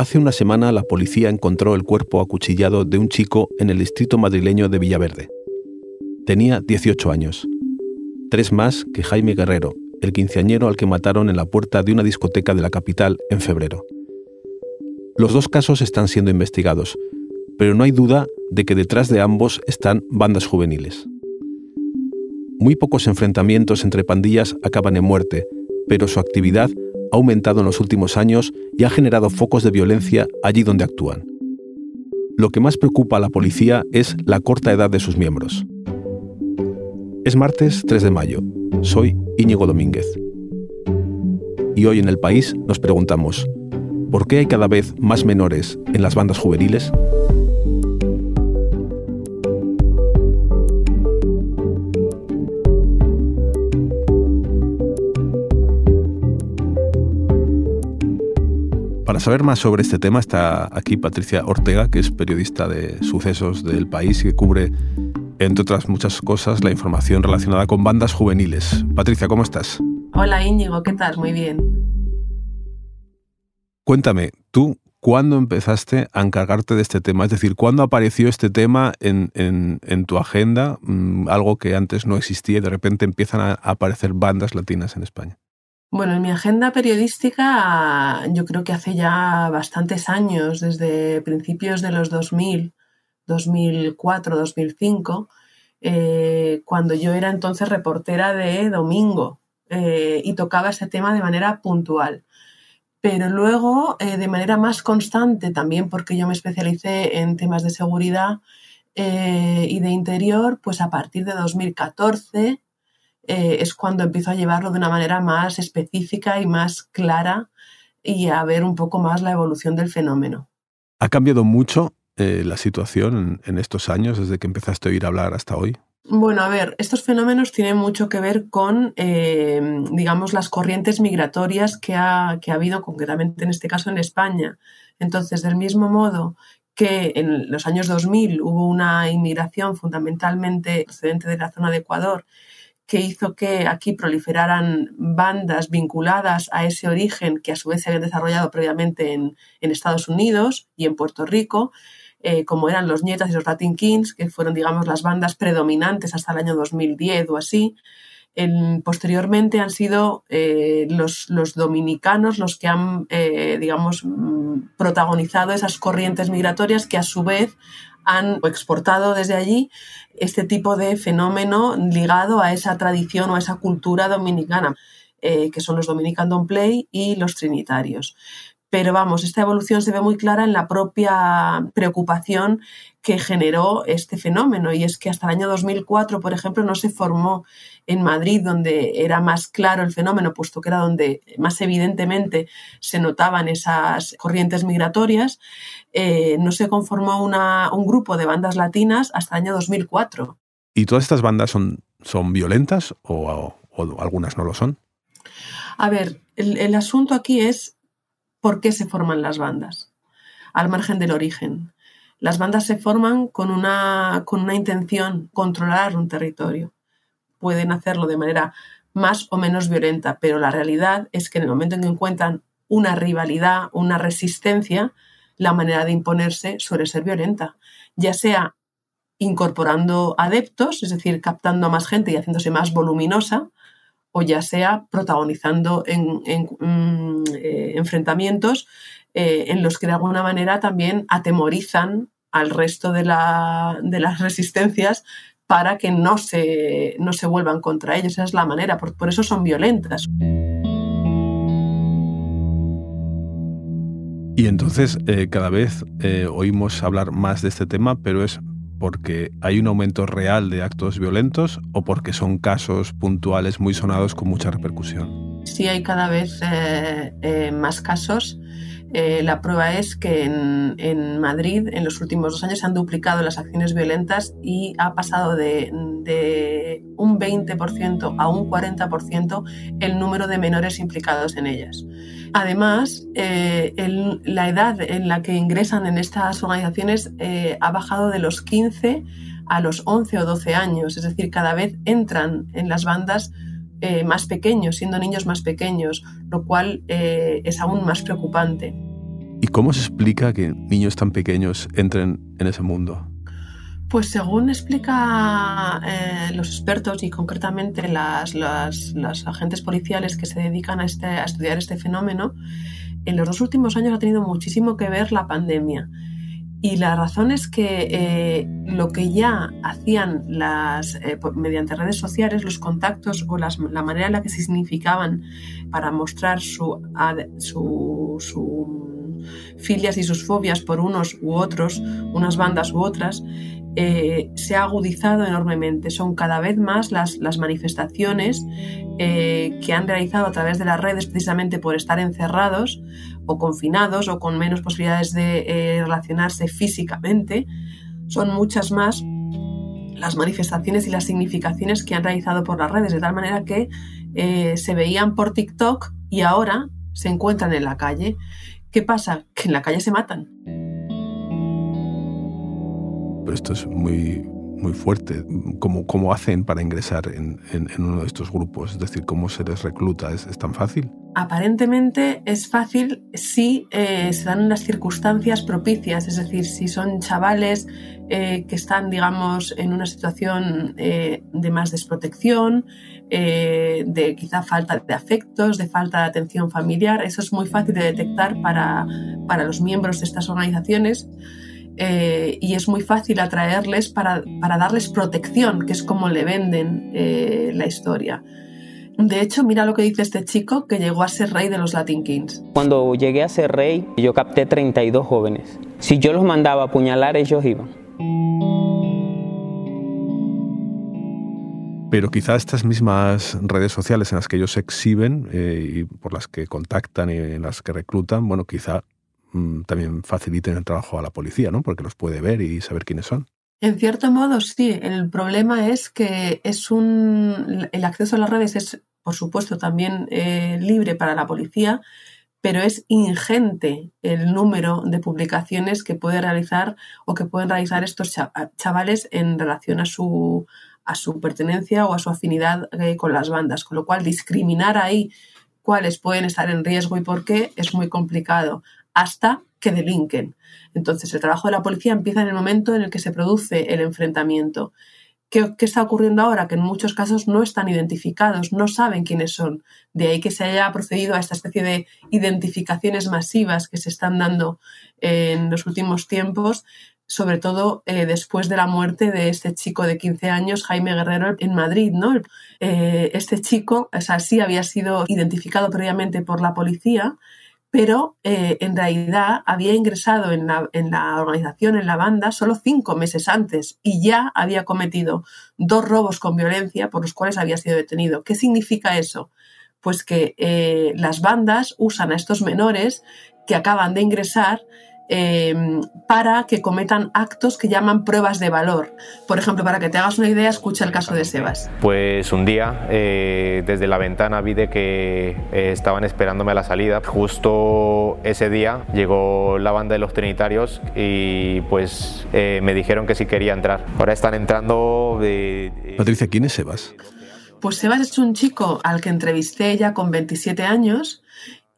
Hace una semana la policía encontró el cuerpo acuchillado de un chico en el distrito madrileño de Villaverde. Tenía 18 años, tres más que Jaime Guerrero, el quinceañero al que mataron en la puerta de una discoteca de la capital en febrero. Los dos casos están siendo investigados, pero no hay duda de que detrás de ambos están bandas juveniles. Muy pocos enfrentamientos entre pandillas acaban en muerte, pero su actividad ha aumentado en los últimos años y ha generado focos de violencia allí donde actúan. Lo que más preocupa a la policía es la corta edad de sus miembros. Es martes 3 de mayo. Soy Íñigo Domínguez. Y hoy en el país nos preguntamos, ¿por qué hay cada vez más menores en las bandas juveniles? Para saber más sobre este tema está aquí Patricia Ortega, que es periodista de sucesos del país y que cubre, entre otras muchas cosas, la información relacionada con bandas juveniles. Patricia, ¿cómo estás? Hola Íñigo, ¿qué tal? Muy bien. Cuéntame, ¿tú cuándo empezaste a encargarte de este tema? Es decir, ¿cuándo apareció este tema en, en tu agenda? Mm, algo que antes no existía y de repente empiezan a aparecer bandas latinas en España. Bueno, en mi agenda periodística yo creo que hace ya bastantes años, desde principios de los 2000, 2004, 2005, cuando yo era entonces reportera de Domingo eh, y tocaba ese tema de manera puntual. Pero luego, eh, de manera más constante, también porque yo me especialicé en temas de seguridad eh, y de interior, pues a partir de 2014 eh, es cuando empiezo a llevarlo de una manera más específica y más clara y a ver un poco más la evolución del fenómeno. ¿Ha cambiado mucho eh, la situación en, estos años, desde que empezaste a oír hablar hasta hoy? Bueno, a ver, estos fenómenos tienen mucho que ver con, eh, digamos, las corrientes migratorias que ha, que ha habido concretamente en este caso en España. Entonces, del mismo modo que en los años 2000 hubo una inmigración fundamentalmente procedente de la zona de Ecuador que hizo que aquí proliferaran bandas vinculadas a ese origen que a su vez se habían desarrollado previamente en, Estados Unidos y en Puerto Rico, eh, como eran los Nietas y los Latin Kings, que fueron, digamos, las bandas predominantes hasta el año 2010 o así. posteriormente han sido eh, los, dominicanos los que han, eh, digamos, mm, protagonizado esas corrientes migratorias que a su vez han exportado desde allí este tipo de fenómeno ligado a esa tradición o a esa cultura dominicana, eh, que son los Dominican Don't Play y los Trinitarios. Pero vamos, esta evolución se ve muy clara en la propia preocupación que generó este fenómeno. Y es que hasta el año 2004, por ejemplo, no se formó en Madrid, donde era más claro el fenómeno, puesto que era donde más evidentemente se notaban esas corrientes migratorias, eh, no se conformó un grupo de bandas latinas hasta el año 2004. ¿Y todas estas bandas son, son violentas o, algunas no lo son? A ver, el asunto aquí es por qué se forman las bandas, al margen del origen. Las bandas se forman con una, con una intención, controlar un territorio. Pueden hacerlo de manera más o menos violenta, pero la realidad es que en el momento en que encuentran una rivalidad, una resistencia, la manera de imponerse suele ser violenta, ya sea incorporando adeptos, es decir, captando a más gente y haciéndose más voluminosa, o ya sea protagonizando mm, eh, enfrentamientos eh, en los que de alguna manera también atemorizan al resto de, las resistencias para que no se, no se vuelvan contra ellos. Esa es la manera, por, eso son violentas. Y entonces eh, cada vez oímos hablar más de este tema, pero es porque hay un aumento real de actos violentos o porque son casos puntuales muy sonados con mucha repercusión? Sí, hay cada vez eh, eh, más casos. Eh, la prueba es que en, Madrid en los últimos dos años se han duplicado las acciones violentas y ha pasado de, un 20% a un 40% el número de menores implicados en ellas. Además, eh, la edad en la que ingresan en estas organizaciones eh, ha bajado de los 15 a los 11 o 12 años, es decir, cada vez entran en las bandas eh, más pequeños, siendo niños más pequeños, lo cual es aún más preocupante. ¿Y cómo se explica que niños tan pequeños entren en ese mundo? Pues según explica eh, los expertos y concretamente las, agentes policiales que se dedican a, este, a estudiar este fenómeno, en los dos últimos años ha tenido muchísimo que ver la pandemia. Y la razón es que eh, lo que ya hacían las, eh, mediante redes sociales, los contactos o la manera en la que se significaban para mostrar su, su, su, filias y sus fobias por unos u otros, unas bandas u otras, eh, se ha agudizado enormemente. Son cada vez más las, las manifestaciones que han realizado a través de las redes precisamente por estar encerrados o confinados o con menos posibilidades de eh, relacionarse físicamente, son muchas más las manifestaciones y las significaciones que han realizado por las redes, de tal manera que eh, se veían por TikTok y ahora se encuentran en la calle. ¿Qué pasa? Que en la calle se matan. Pero esto es muy, muy fuerte. ¿Cómo, cómo hacen para ingresar en, uno de estos grupos? Es decir, ¿cómo se les recluta? ¿Es, tan fácil? Aparentemente es fácil si eh, se dan unas circunstancias propicias, es decir, si son chavales eh, que están, digamos, en una situación eh, de más desprotección, de quizá falta de afectos, de falta de atención familiar. Eso es muy fácil de detectar para, para los miembros de estas organizaciones. Eh, y es muy fácil atraerles para, darles protección, que es como le venden eh, la historia. De hecho, mira lo que dice este chico que llegó a ser rey de los Latin Kings. Cuando llegué a ser rey, yo capté 32 jóvenes. Si yo los mandaba a apuñalar, ellos iban. Pero quizá estas mismas redes sociales en las que ellos se exhiben eh, y por las que contactan y en las que reclutan, bueno, quizá Mm, también faciliten el trabajo a la policía, ¿no? Porque los puede ver y saber quiénes son. En cierto modo, sí. El problema es que es un el acceso a las redes es, por supuesto, también eh, libre para la policía, pero es ingente el número de publicaciones que puede realizar o que pueden realizar estos chavales en relación a su a su pertenencia o a su afinidad eh, con las bandas, con lo cual discriminar ahí cuáles pueden estar en riesgo y por qué es muy complicado hasta que delinquen. Entonces, el trabajo de la policía empieza en el momento en el que se produce el enfrentamiento. ¿Qué, está ocurriendo ahora? Que en muchos casos no están identificados, no saben quiénes son. De ahí que se haya procedido a esta especie de identificaciones masivas que se están dando en los últimos tiempos, sobre todo eh, después de la muerte de este chico de 15 años, Jaime Guerrero, en Madrid. ¿no? Eh, este chico, o sea, sí había sido identificado previamente por la policía, pero eh, en realidad había ingresado en la, en la, organización, en la banda, solo cinco meses antes y ya había cometido dos robos con violencia por los cuales había sido detenido. ¿Qué significa eso? Pues que eh, las bandas usan a estos menores que acaban de ingresar Em, para que cometan actos que llaman pruebas de valor. Por ejemplo, para que te hagas una idea, escucha el caso de Sebas. Pues un día eh, desde la ventana vi de que eh, estaban esperándome a la salida. Justo ese día llegó la banda de los Trinitarios y pues eh, me dijeron que sí quería entrar. Ahora están entrando de... Patricia, ¿quién es Sebas? Pues Sebas es un chico al que entrevisté ya con 27 años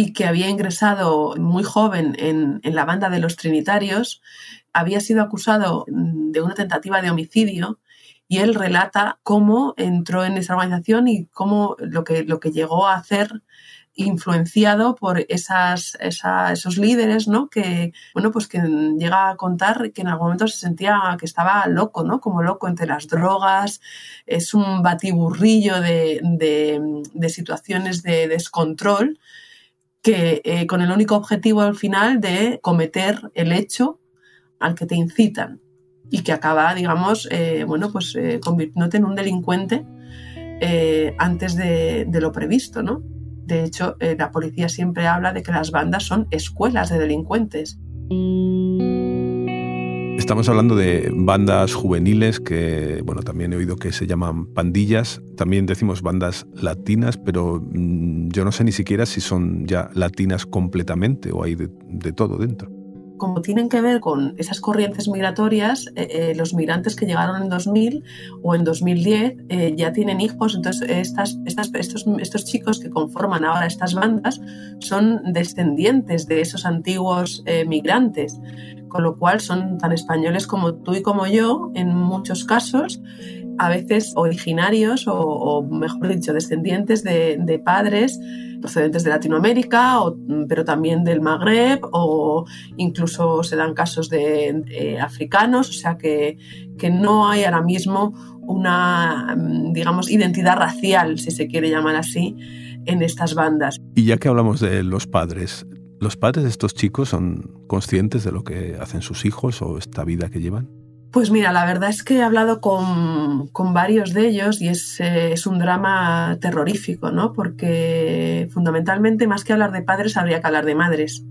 y que había ingresado muy joven en, la banda de los Trinitarios, había sido acusado de una tentativa de homicidio y él relata cómo entró en esa organización y cómo lo que, lo que llegó a hacer influenciado por esas, esos líderes, ¿no? Que, bueno, pues que llega a contar que en algún momento se sentía que estaba loco, ¿no? Como loco entre las drogas, es un batiburrillo de, de situaciones de descontrol eh, con el único objetivo al final de cometer el hecho al que te incitan y que acaba, digamos, eh, bueno, pues eh, convirtiéndote en un delincuente antes de, de, lo previsto, ¿no? De hecho, la policía siempre habla de que las bandas son escuelas de delincuentes. Estamos hablando de bandas juveniles que, bueno, también he oído que se llaman pandillas. También decimos bandas latinas, pero mm, yo no sé ni siquiera si son ya latinas completamente o hay de, todo dentro. Como tienen que ver con esas corrientes migratorias, eh, eh, los migrantes que llegaron en 2000 o en 2010 eh, ya tienen hijos, entonces estos, estos chicos que conforman ahora estas bandas son descendientes de esos antiguos migrantes, con lo cual son tan españoles como tú y como yo en muchos casos a veces originarios o, mejor dicho, descendientes de, padres procedentes de Latinoamérica, pero también del Magreb o incluso se dan casos de, africanos, o sea que, que, no hay ahora mismo una, digamos, identidad racial, si se quiere llamar así, en estas bandas. Y ya que hablamos de los padres, ¿los padres de estos chicos son conscientes de lo que hacen sus hijos o esta vida que llevan? Pues mira, la verdad es que he hablado con, varios de ellos y es, eh, es, un drama terrorífico, ¿no? Porque fundamentalmente, más que hablar de padres, habría que hablar de madres,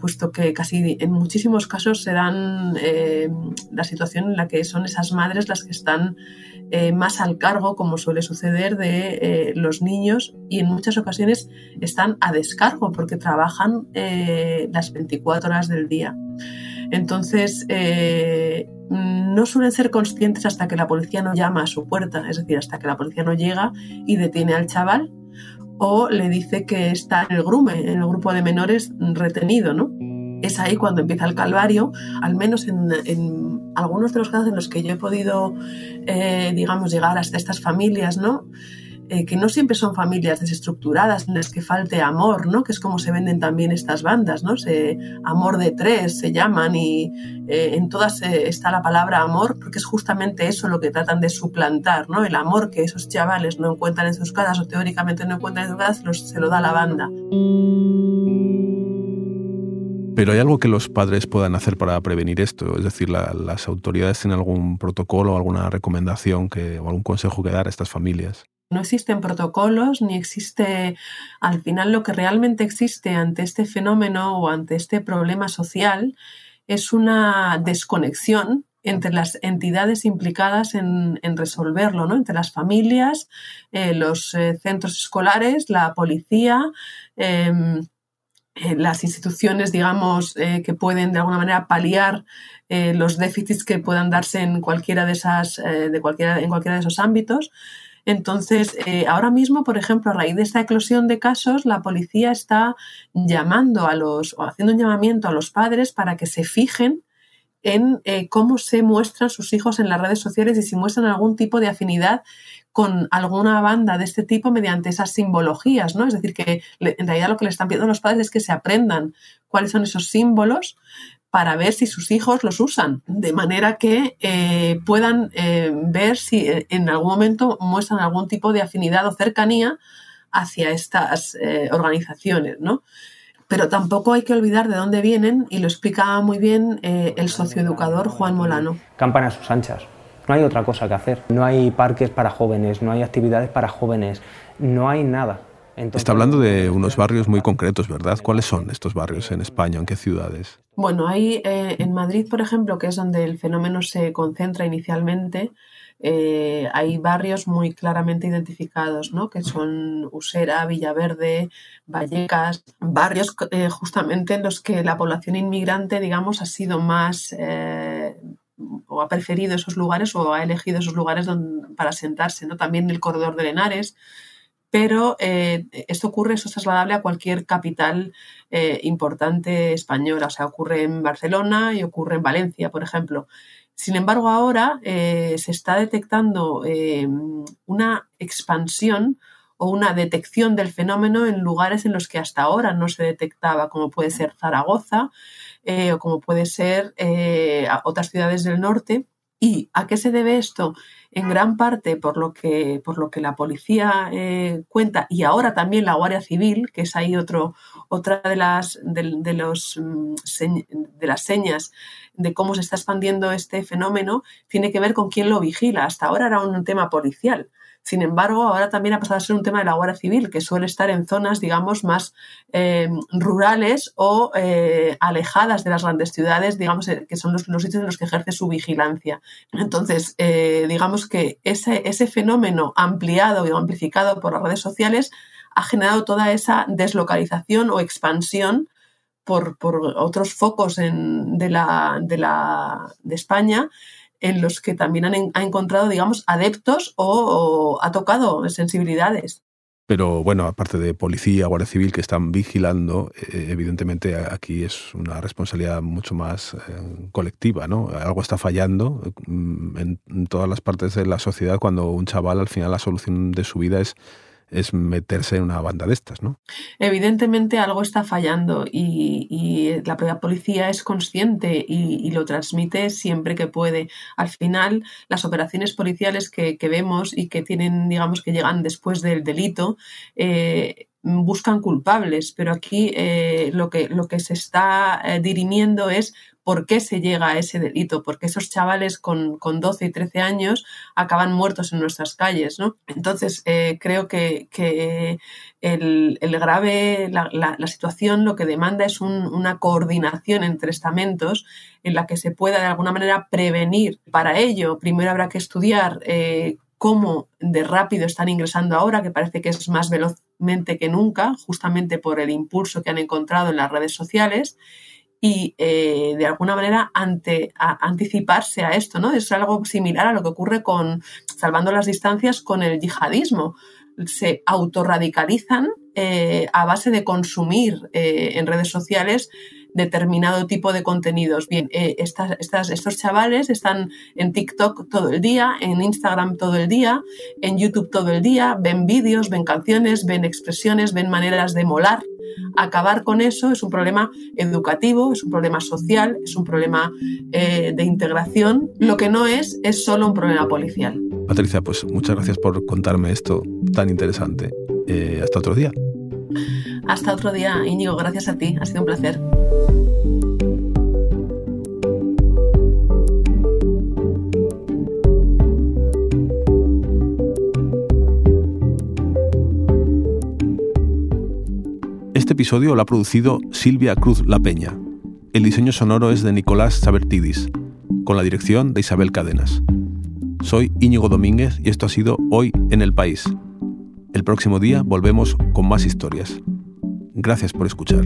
puesto que casi en muchísimos casos se dan eh, la situación en la que son esas madres las que están eh, más al cargo, como suele suceder, de los niños y en muchas ocasiones están a descargo porque trabajan las 24 horas del día. Entonces, no suelen ser conscientes hasta que la policía no llama a su puerta, es decir, hasta que la policía no llega y detiene al chaval o le dice que está en el grume, en el grupo de menores retenido, ¿no? Es ahí cuando empieza el calvario, al menos en, algunos de los casos en los que yo he podido, eh, digamos, llegar hasta estas familias, ¿no? Eh, que no siempre son familias desestructuradas en las que falte amor, ¿no? Que es como se venden también estas bandas, ¿no? Se, amor de tres se llaman y eh, en todas eh, está la palabra amor porque es justamente eso lo que tratan de suplantar, ¿no? El amor que esos chavales no encuentran en sus casas o teóricamente no encuentran en sus casas se lo da la banda. Pero hay algo que los padres puedan hacer para prevenir esto, es decir, las autoridades tienen algún protocolo, alguna recomendación que, o algún consejo que dar a estas familias. No existen protocolos ni existe, al final lo que realmente existe ante este fenómeno o ante este problema social es una desconexión entre las entidades implicadas en, resolverlo, ¿no? entre las familias, eh, los eh, centros escolares, la policía, em, eh, las instituciones, digamos, que pueden de alguna manera paliar los déficits que puedan darse en cualquiera de esas, de cualquiera, en cualquiera de esos ámbitos. Entonces, eh, ahora mismo, por ejemplo, a raíz de esta eclosión de casos, la policía está llamando a los, o haciendo un llamamiento a los padres para que se fijen en eh, cómo se muestran sus hijos en las redes sociales y si muestran algún tipo de afinidad con alguna banda de este tipo mediante esas simbologías, ¿no? Es decir, que en realidad lo que le están pidiendo a los padres es que se aprendan cuáles son esos símbolos para ver si sus hijos los usan, de manera que eh, puedan eh, ver si eh, en algún momento muestran algún tipo de afinidad o cercanía hacia estas organizaciones, ¿no? Pero tampoco hay que olvidar de dónde vienen y lo explicaba muy bien el socioeducador Juan Molano. Campana a sus anchas. No hay otra cosa que hacer. No hay parques para jóvenes, no hay actividades para jóvenes, no hay nada. Está hablando de unos barrios muy concretos, ¿verdad? ¿Cuáles son estos barrios en España? ¿En qué ciudades? Bueno, hay eh, en Madrid, por ejemplo, que es donde el fenómeno se concentra inicialmente, eh, hay barrios muy claramente identificados, ¿no? que son Usera, Villaverde, Vallecas, barrios eh, justamente en los que la población inmigrante, digamos, ha sido más o ha preferido esos lugares o ha elegido esos lugares para sentarse. ¿no? También el corredor de Lenares, pero eh, esto ocurre, eso es trasladable a cualquier capital eh, importante española, o sea, ocurre en Barcelona y ocurre en Valencia, por ejemplo. Sin embargo, ahora eh, se está detectando una expansión o una detección del fenómeno en lugares en los que hasta ahora no se detectaba, como puede ser Zaragoza o como puede ser otras ciudades del norte. ¿Y a qué se debe esto? en gran parte por lo que, por lo que la policía eh, cuenta y ahora también la Guardia Civil, que es ahí otro, otra de las, de, los, mm, de las señas de cómo se está expandiendo este fenómeno, tiene que ver con quién lo vigila. Hasta ahora era un tema policial. Sin embargo, ahora también ha pasado a ser un tema de la Guardia Civil, que suele estar en zonas, digamos, más eh, rurales o eh, alejadas de las grandes ciudades, digamos, eh, que son los, sitios en los que ejerce su vigilancia. Entonces, digamos que ese, fenómeno ampliado y amplificado por las redes sociales ha generado toda esa deslocalización o expansión por, otros focos de España en los que también han, ha encontrado, digamos, adeptos o, ha tocado sensibilidades. Pero bueno, aparte de policía, guardia civil que están vigilando, eh, evidentemente aquí es una responsabilidad mucho más eh, colectiva, ¿no? Algo está fallando mm, en, todas las partes de la sociedad cuando un chaval al final la solución de su vida es es meterse en una banda de estas, ¿no? Evidentemente algo está fallando y, la propia policía es consciente y, lo transmite siempre que puede. Al final, las operaciones policiales que, vemos y que tienen, digamos, que llegan después del delito, eh, buscan culpables, pero aquí eh, lo, que, lo que se está eh, dirimiendo es por qué se llega a ese delito, porque esos chavales con, con 12 y 13 años acaban muertos en nuestras calles. ¿no? Entonces, eh, creo que, el, grave, la, situación lo que demanda es una coordinación entre estamentos en la que se pueda de alguna manera prevenir. Para ello, primero habrá que estudiar eh, cómo de rápido están ingresando ahora, que parece que es más velozmente que nunca, justamente por el impulso que han encontrado en las redes sociales y eh, de alguna manera anticiparse a esto, ¿no? Es algo similar a lo que ocurre con, salvando las distancias, con el yihadismo. Se autorradicalizan eh, a base de consumir eh, en redes sociales determinado tipo de contenidos. Bien, eh, estas, estos chavales están en TikTok todo el día, en Instagram todo el día, en YouTube todo el día, ven vídeos, ven canciones, ven expresiones, ven maneras de molar. Acabar con eso es un problema educativo, es un problema social, es un problema eh, de integración. Lo que no es es solo un problema policial. Patricia, pues muchas gracias por contarme esto tan interesante. Eh, hasta otro día. Hasta otro día, Íñigo. Gracias a ti. Ha sido un placer. Este episodio lo ha producido Silvia Cruz La Peña. El diseño sonoro es de Nicolás Sabertidis, con la dirección de Isabel Cadenas. Soy Íñigo Domínguez y esto ha sido Hoy en el País. El próximo día volvemos con más historias. Gracias por escuchar.